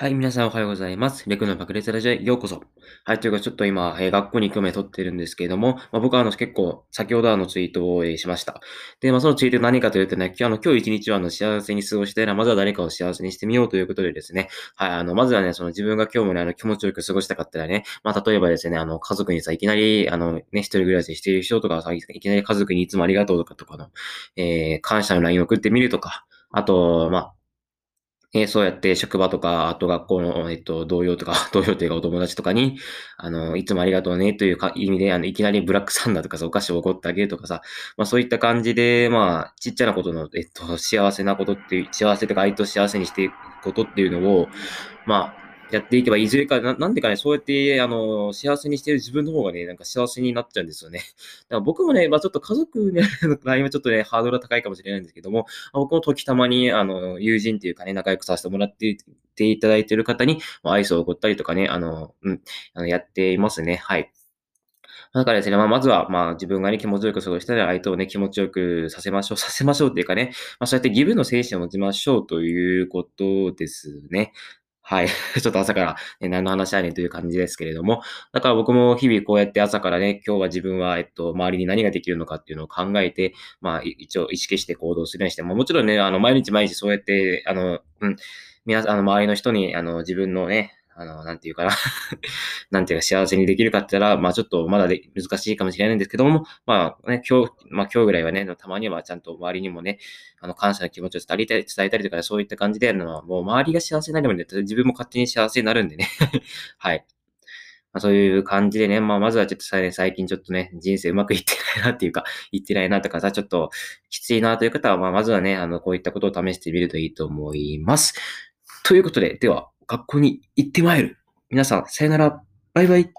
はい、皆さんおはようございます。レクの爆裂ラジオへようこそ。はい、というか、ちょっと今、えー、学校に行く前撮ってるんですけれども、まあ、僕はあの結構、先ほどあのツイートを、えー、しました。で、まあ、そのツイート何かというとね、今日の今日一日はあの幸せに過ごしたいら、まずは誰かを幸せにしてみようということでですね、はい、あの、まずはね、その自分が今日もね、あの気持ちよく過ごしたかったらね、まあ、例えばですね、あの、家族にさ、いきなり、あの、ね、一人暮らししている人とかさ、いきなり家族にいつもありがとうとかとかの、えー、感謝の LINE 送ってみるとか、あと、まあ、えー、そうやって 職場とか、あと学校の、えっと、同僚とか、同僚というかお友達とかに、あの、いつもありがとうねというか意味で、あの、いきなりブラックサンダーとかさ、お菓子を怒ってあげるとかさ、まあそういった感じで、まあ、ちっちゃなことの、えっと、幸せなことっていう、幸せとか相手を幸せにしていくことっていうのを、まあ、やっていけば、いずれかな、なんでかね、そうやって、あの、幸せにしてる自分の方がね、なんか幸せになっちゃうんですよね。だから僕もね、まあちょっと家族の LINE はちょっとね、ハードルが高いかもしれないんですけども、僕も時たまに、あの、友人っていうかね、仲良くさせてもらっていただいている方に、まあ、アイスを送ったりとかね、あの、うん、あのやっていますね。はい。だからですね、まあ、まずは、まあ、自分がね、気持ちよく過ごしたら、相手をね、気持ちよくさせましょう、させましょうっていうかね、まあ、そうやってギブの精神を持ちましょうということですね。はい。ちょっと朝から、ね、何の話やねんという感じですけれども。だから僕も日々こうやって朝からね、今日は自分は、えっと、周りに何ができるのかっていうのを考えて、まあ、一応意識して行動するようにして、まあ、もちろんね、あの、毎日毎日そうやって、あの、うん、皆さん、あの、周りの人に、あの、自分のね、あの、なんていうかな なんていうか幸せにできるかって言ったら、まあちょっとまだで難しいかもしれないんですけども、まあね、今日、まあ今日ぐらいはね、たまにはちゃんと周りにもね、あの、感謝の気持ちを伝えたり、伝えたりとか、そういった感じで、あの、もう周りが幸せになるまで、自分も勝手に幸せになるんでね はい。まあ、そういう感じでね、まあ、まずはちょっと最近ちょっとね、人生うまくいってないなっていうか、いってないなとかさ、ちょっときついなという方は、まあ、まずはね、あの、こういったことを試してみるといいと思います。ということで、では、学校に行ってまいる。皆さん、さよなら。バイバイ。